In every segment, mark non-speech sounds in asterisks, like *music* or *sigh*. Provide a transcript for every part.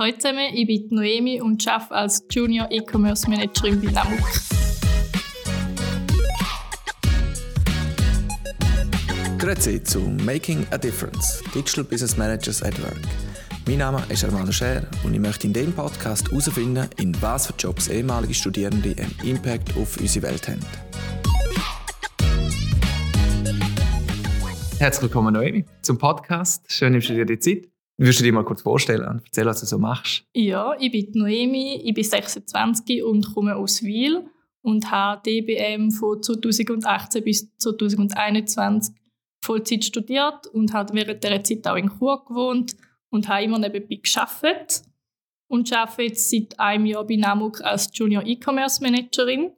Hallo zusammen, ich bin Noemi und arbeite als Junior E-Commerce Managerin bei Namuk. Grüezi zu Making a Difference – Digital Business Managers at Work. Mein Name ist Armando Scher und ich möchte in diesem Podcast herausfinden, in was für Jobs ehemalige Studierende einen Impact auf unsere Welt haben. Herzlich willkommen, Noemi, zum Podcast. Schön, dass du dir die Zeit. Würdest du dir mal kurz vorstellen und erzählen, was du so machst? Ja, ich bin Noemi, ich bin 26 und komme aus Wiel und habe DBM von 2018 bis 2021 Vollzeit studiert und habe während dieser Zeit auch in Chur gewohnt und habe immer nebenbei gearbeitet. Und arbeite jetzt seit einem Jahr bei Namuk als Junior E-Commerce Managerin.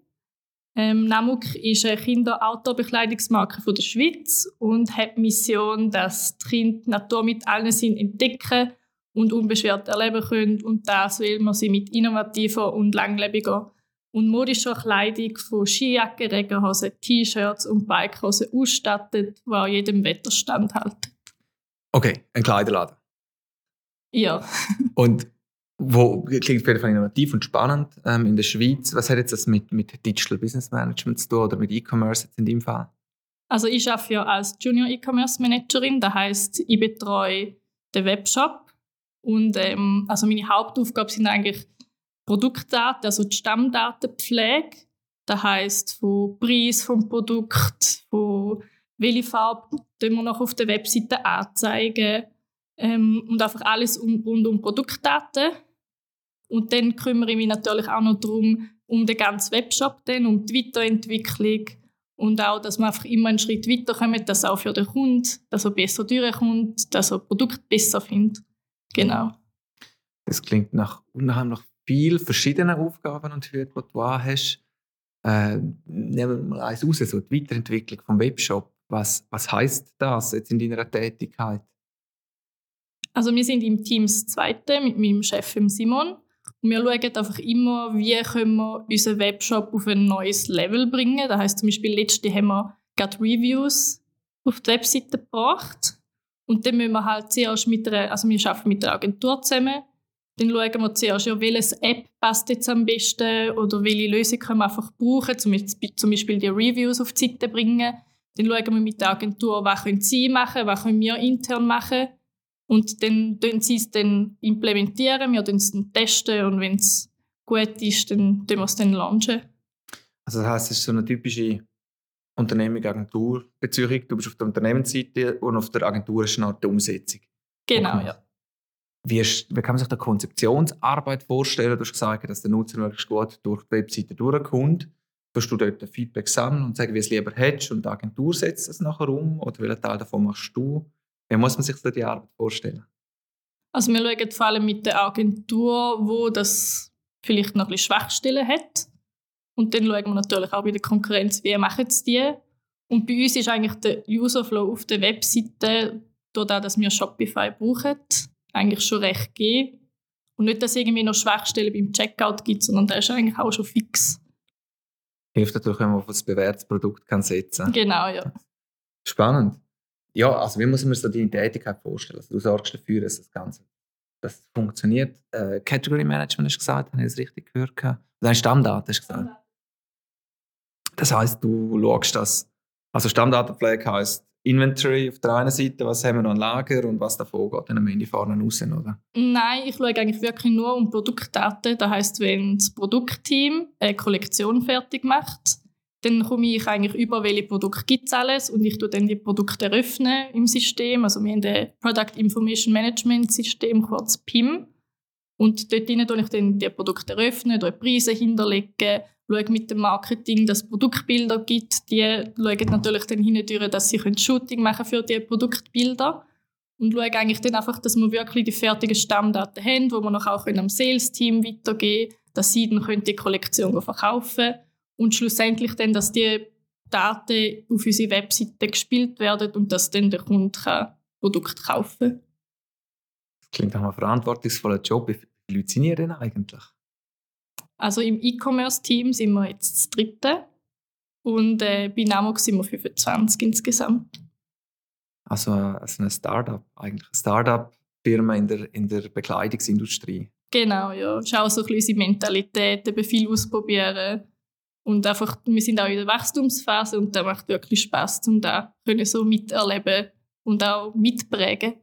Ähm, Namuk ist eine Kinder-Outdoor-Bekleidungsmarke der Schweiz und hat die Mission, dass die Kinder die Natur mit allen Sinnen entdecken und unbeschwert erleben können. Und das will man sie mit innovativer und langlebiger und modischer Kleidung von Skijacken, Regenhosen, T-Shirts und Bikehosen ausstattet, die auch jedem Wetter standhalten. Okay, ein Kleiderladen. Ja. und wo klingt Fall innovativ und spannend ähm, in der Schweiz. Was hat jetzt das mit, mit Digital Business Management zu tun oder mit E-Commerce in dem Fall? Also ich arbeite ja als Junior E-Commerce Managerin, das heißt, ich betreue den Webshop und ähm, also meine Hauptaufgaben sind eigentlich Produktdaten, also die Stammdatenpflege. Das heißt von Preis vom Produkt, von welche Farbe wir noch auf der Webseite anzeigen ähm, und einfach alles um, rund um Produktdaten. Und dann kümmere ich mich natürlich auch noch darum, um den ganzen Webshop, dann, um die Weiterentwicklung und auch, dass man einfach immer einen Schritt weiterkommt, dass auch für den Kunden, dass er besser durchkommt, dass er das Produkt besser findet. Genau. Das klingt nach unheimlich vielen verschiedenen Aufgaben und Hüten, die du hast. Äh, nehmen wir mal eins raus, so die Weiterentwicklung vom Webshop. Was, was heißt das jetzt in deiner Tätigkeit? Also wir sind im Team das Zweite mit meinem Chef Simon wir schauen einfach immer, wie können wir unseren Webshop auf ein neues Level bringen. Das heißt zum Beispiel letzte haben wir gerade Reviews auf die Webseite gebracht und dann müssen wir halt zuerst mit einer, also wir arbeiten mit der Agentur zusammen, dann schauen wir zuerst, ja, welche App passt jetzt am besten oder welche Lösung können wir einfach brauchen, zum Beispiel die Reviews auf die Seite bringen. Dann schauen wir mit der Agentur, was können sie machen, was können wir intern machen und dann tun sie es dann implementieren, wir es dann testen und wenn es gut ist, dann tun wir es dann launchen. Also das heisst, es ist so eine typische Unternehmung-Agentur-Beziehung. Du bist auf der Unternehmensseite und auf der Agentur ist eine die Umsetzung. Genau, okay. ja. Wie, ist, wie, kann man sich die Konzeptionsarbeit vorstellen? Du hast gesagt, dass der Nutzer möglichst gut durch die Webseite durchkommt. Wirst du dort Feedback sammeln und sagen, wie es lieber hättest und die Agentur setzt es nachher um? Oder welchen Teil davon machst du? Wie muss man sich so die Arbeit vorstellen? Also wir schauen vor allem mit der Agentur, wo das vielleicht noch ein bisschen Schwachstellen hat. Und dann schauen wir natürlich auch bei der Konkurrenz, wie machen es die. Und bei uns ist eigentlich der Userflow auf der Webseite, dadurch, dass wir Shopify brauchen, eigentlich schon recht gegeben. Und nicht, dass es irgendwie noch Schwachstellen beim Checkout gibt, sondern der ist eigentlich auch schon fix. Hilft natürlich, wenn man auf ein bewährtes Produkt kann setzen kann. Genau, ja. Spannend. Ja, also wie muss man sich so deine Tätigkeit vorstellen? Also, du sorgst dafür, dass das Ganze das funktioniert. Äh, Category Management hast du gesagt, habe ich das richtig gehört? Deine Stammdaten hast du gesagt. Das heißt, du schaust das. Also Stammdatenpflege heißt Inventory auf der einen Seite, was haben wir noch an Lager und was davon geht dann am Ende vorne raus, oder? Nein, ich schaue eigentlich wirklich nur um Produktdaten. Das heißt, wenn das Produktteam eine Kollektion fertig macht, dann komme ich eigentlich über, welche Produkte gibt es alles und ich tue dann die Produkte eröffnen im System. Also wir haben ein Product Information Management System, kurz PIM. Und dort tue ich dann die Produkte eröffnen, Preise hinterlegen, schaue mit dem Marketing, dass es Produktbilder gibt. Die schauen natürlich dann hindurch, dass sie Shooting machen für diese Produktbilder. Und schaue eigentlich dann einfach, dass wir wirklich die fertigen Stammdaten haben, die wir noch auch am Sales-Team weitergeben können, dass sie dann die Kollektion verkaufen können und schlussendlich dann, dass die Daten auf unsere Webseite gespielt werden und dass dann der Kunde kann Produkt kaufen kann. Das klingt nach einem verantwortungsvollen Job. Wie viele Leute sind ihr denn eigentlich? Also im E-Commerce-Team sind wir jetzt das dritte und äh, bei Namok sind wir 25 insgesamt. Also, also ein Startup eigentlich. Ein Startup Firma in der, in der Bekleidungsindustrie. Genau, ja. Das ist auch so ein bisschen unsere Mentalität, eben viel ausprobieren. Und einfach, wir sind auch in der Wachstumsphase und da macht wirklich Spaß, um da können so miterleben und auch mitprägen.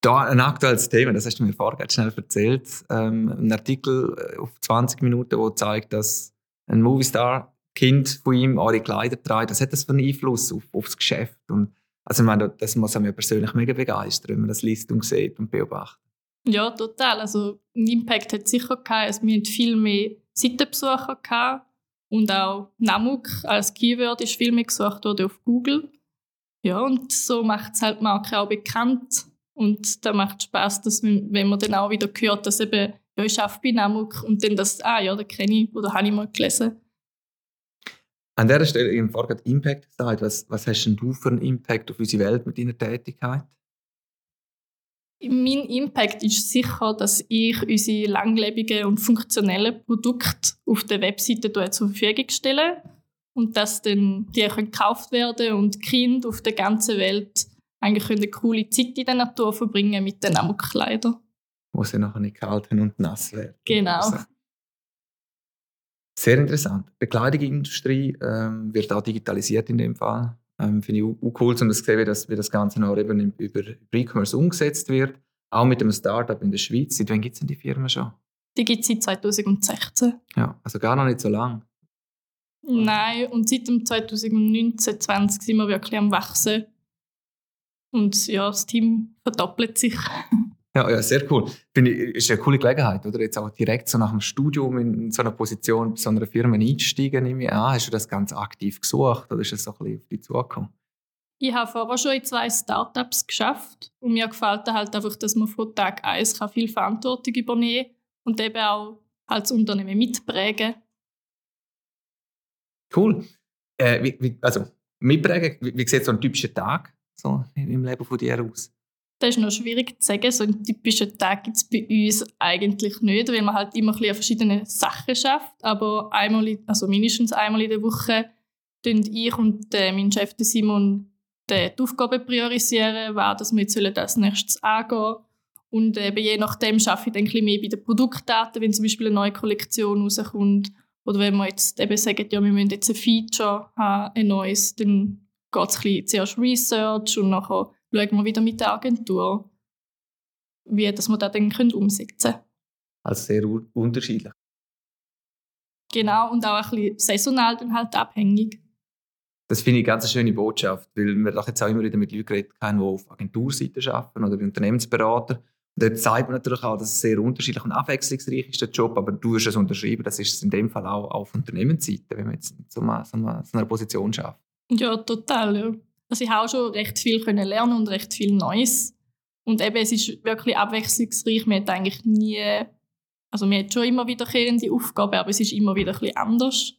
Da ein aktuelles Thema, das hast du mir vorher schnell erzählt. Ähm, ein Artikel äh, auf 20 Minuten, der zeigt, dass ein Movistar Kind von ihm eure Kleider trägt. Was hat das für einen Einfluss auf, auf das Geschäft? Und, also ich meine, das muss mich persönlich mega begeistern, wenn man das liest und sieht und beobachtet. Ja, total. Also ein Impact hat sicher gehabt. Also, wir hatten viel mehr Seitenbesucher gehabt und auch Namuk als Keyword ist viel mehr gesucht worden auf Google. Ja, und so macht es halt die Marke auch bekannt. Und da macht es Spaß, dass wenn man dann auch wieder hört, dass eben, ja, ich arbeite bei Namuk und dann das, ah ja, da kenne ich oder habe ich mal gelesen. An dieser Stelle, habe vorhin Impact gesagt. Was, was hast denn du für einen Impact auf unsere Welt mit deiner Tätigkeit? Mein Impact ist sicher, dass ich unsere langlebigen und funktionellen Produkte auf der Webseite zur Verfügung stelle und dass dann die können gekauft werden und Kinder auf der ganzen Welt eigentlich eine coole Zeit in der Natur verbringen mit den Amokkleidern. Wo sie nachher nicht kalt und nass werden. Genau. Also. Sehr interessant. Die Bekleidungsindustrie ähm, wird auch digitalisiert in dem Fall. Ähm, Finde ich auch cool, um zu sehen, wie das, wie das Ganze noch eben über E-Commerce umgesetzt wird. Auch mit einem Startup in der Schweiz. Seit wann gibt es denn die Firma schon? Die gibt es seit 2016. Ja, also gar noch nicht so lang. Nein, und seit dem 2019, 20 sind wir wirklich am Wachsen. Und ja, das Team verdoppelt sich. *laughs* Ja, ja, sehr cool. Finde ich, ist eine coole Gelegenheit, oder? Jetzt auch direkt so nach dem Studium in so einer Position bei so einer Firma einsteigen, nehme ich an. Hast du das ganz aktiv gesucht oder ist es so ein bisschen auf dich zugekommen? Ich habe vorher schon in zwei Startups geschafft und mir gefällt halt einfach, dass man von Tag eins viel Verantwortung übernehmen kann und eben auch als Unternehmen mitprägen. Cool. Äh, wie, wie, also mitprägen, wie, wie sieht so ein typischer Tag so im Leben von dir aus? Das ist noch schwierig zu sagen. So einen typischen Tag gibt es bei uns eigentlich nicht, weil man halt immer ein verschiedene Sachen schafft. Aber einmal, also mindestens einmal in der Woche tun ich und äh, mein Chef Simon die Aufgaben priorisieren, was dass wir jetzt als nächstes angehen Und eben je nachdem schaffe ich dann ein mehr bei den Produktdaten, wenn zum Beispiel eine neue Kollektion rauskommt. Oder wenn wir jetzt eben sagen, ja, wir müssen jetzt ein Feature haben, ein neues, dann geht es zuerst Research und nachher schauen wir wieder mit der Agentur, wie dass wir das dann können umsetzen können. Also sehr unterschiedlich. Genau, und auch ein bisschen saisonal dann halt abhängig. Das finde ich eine ganz schöne Botschaft, weil wir doch jetzt auch immer wieder mit Leuten geredet haben, die auf Agenturseite arbeiten oder Unternehmensberater. Und dort zeigt man natürlich auch, dass es sehr unterschiedlich und abwechslungsreich ist, der Job, aber du hast es unterschrieben, das ist es in dem Fall auch auf Unternehmensseite, wenn man jetzt so einer, so einer Position schafft. Ja, total, ja. Also ich habe auch schon recht viel können lernen und recht viel Neues. Und eben, es ist wirklich abwechslungsreich. Man hat eigentlich nie, also man hat schon immer wiederkehrende Aufgaben, aber es ist immer wieder ein bisschen anders.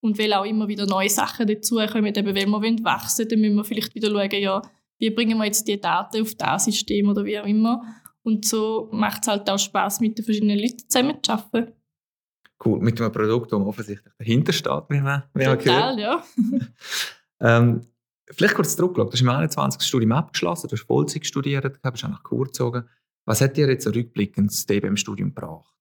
Und weil auch immer wieder neue Sachen dazukommen, eben wenn wir wachsen wollen, dann müssen wir vielleicht wieder schauen, ja, wie bringen wir jetzt die Daten auf das System oder wie auch immer. Und so macht es halt auch Spaß mit den verschiedenen Leuten zusammen zu arbeiten. Cool, mit einem Produkt, das offensichtlich dahinter steht, wie man, wie man Total, ja. *laughs* *laughs* ähm, Vielleicht kurz zurückgeschaut. Du hast im 21. Studium abgeschlossen, du hast Vollzeit studiert, du bist auch nach Kur gezogen. Was hat dir jetzt rückblickend das im Studium gebracht?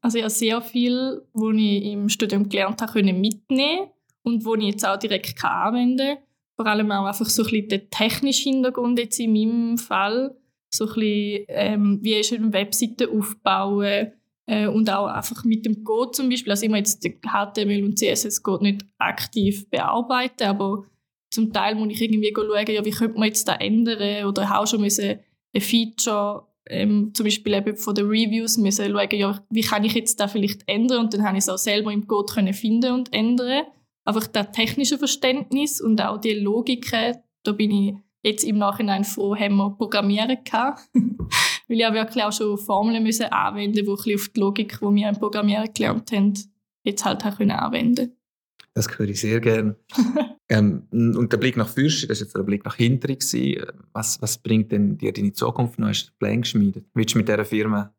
Also ich habe sehr viel, was ich im Studium gelernt habe, können mitnehmen und wo ich jetzt auch direkt anwenden kann. Vor allem auch einfach so ein bisschen der technische Hintergrund jetzt in meinem Fall. So ein bisschen, ähm, wie ist eine Webseite aufbauen äh, und auch einfach mit dem Code zum Beispiel. Also immer jetzt HTML und CSS Code nicht aktiv bearbeiten, aber zum Teil muss ich irgendwie schauen, ja, wie könnte man jetzt da ändern oder habe auch schon müssen ein Feature ähm, zum Beispiel eben von den Reviews müssen schauen, ja, wie kann ich jetzt da vielleicht ändern und dann habe ich es auch selber im Code können finden und ändern. Einfach das technische Verständnis und auch die Logiken, da bin ich jetzt im Nachhinein froh, haben wir programmieren gehabt. *laughs* Weil ich auch wirklich auch schon Formeln müssen anwenden, die ein auf die Logik, die wir im Programmieren gelernt haben, jetzt halt auch können anwenden das höre ich sehr gerne. *laughs* ähm, und der Blick nach Fürst, das war jetzt der Blick nach hinten. Was, was bringt denn dir deine Zukunft noch? Hast du Pläne geschmiedet? Willst du mit dieser Firma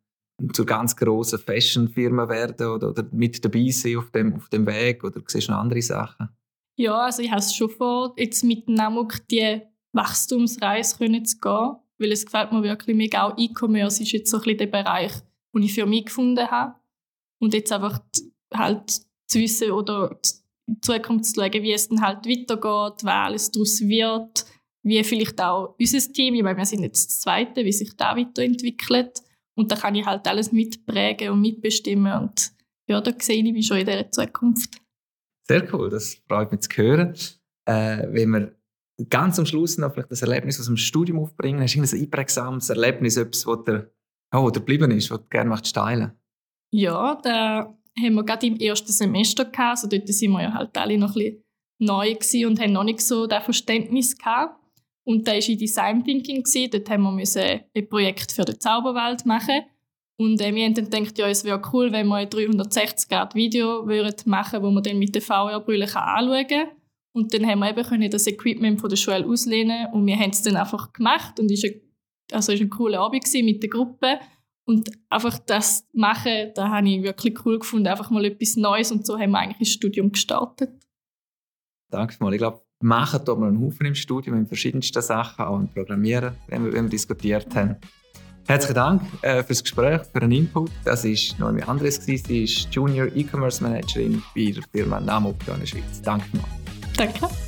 zur ganz grossen Fashion-Firma werden oder, oder, mit dabei sein auf dem, auf dem Weg? Oder siehst du noch andere Sachen? Ja, also ich habe es schon vor, jetzt mit Namuk die Wachstumsreise zu gehen. weil es gefällt mir wirklich mega. Auch E-Commerce ist jetzt so ein bisschen der Bereich, den ich für mich gefunden habe. Und jetzt einfach halt zu wissen oder in Zukunft zu schauen, wie es dann halt weitergeht, wer alles daraus wird, wie vielleicht auch unser Team, ich meine, wir sind jetzt das Zweite, wie sich da weiterentwickelt. Und da kann ich halt alles mitprägen und mitbestimmen und ja, da sehe ich mich schon in dieser Zukunft. Sehr cool, das freut mich zu hören. Äh, wenn wir ganz am Schluss noch vielleicht das Erlebnis aus dem Studium aufbringen, hast du ein einprägsames Erlebnis, etwas, das dir, oh, dir geblieben ist, was du gerne möchtest teilen Ja, da haben wir gerade im ersten Semester gehabt, also dort sind wir ja halt alle noch ein bisschen neu und haben noch nicht so das Verständnis gehabt. Und da war in Design Thinking. Gewesen. Dort haben wir ein Projekt für die Zauberwelt machen. Und äh, wir haben dann gedacht, ja, es wäre cool, wenn wir ein 360-Grad-Video machen würden, wo man dann mit der VR-Brille anschauen kann. Und dann haben wir eben können das Equipment von der Schule auslehnen und wir haben es dann einfach gemacht und es war also ein cooler Abend mit der Gruppe. Und einfach das machen, da habe ich wirklich cool gefunden, einfach mal etwas Neues und so haben wir eigentlich das Studium gestartet. Danke mal. Ich glaube, machen tut man einen Haufen im Studium in verschiedensten Sachen, auch im Programmieren, wenn wir, wenn wir diskutiert haben. Herzlichen Dank äh, für das Gespräch, für den Input. Das war Noemi Andres, sie ist Junior E-Commerce Managerin bei der Firma Namo in der Schweiz. Danke mal. Danke.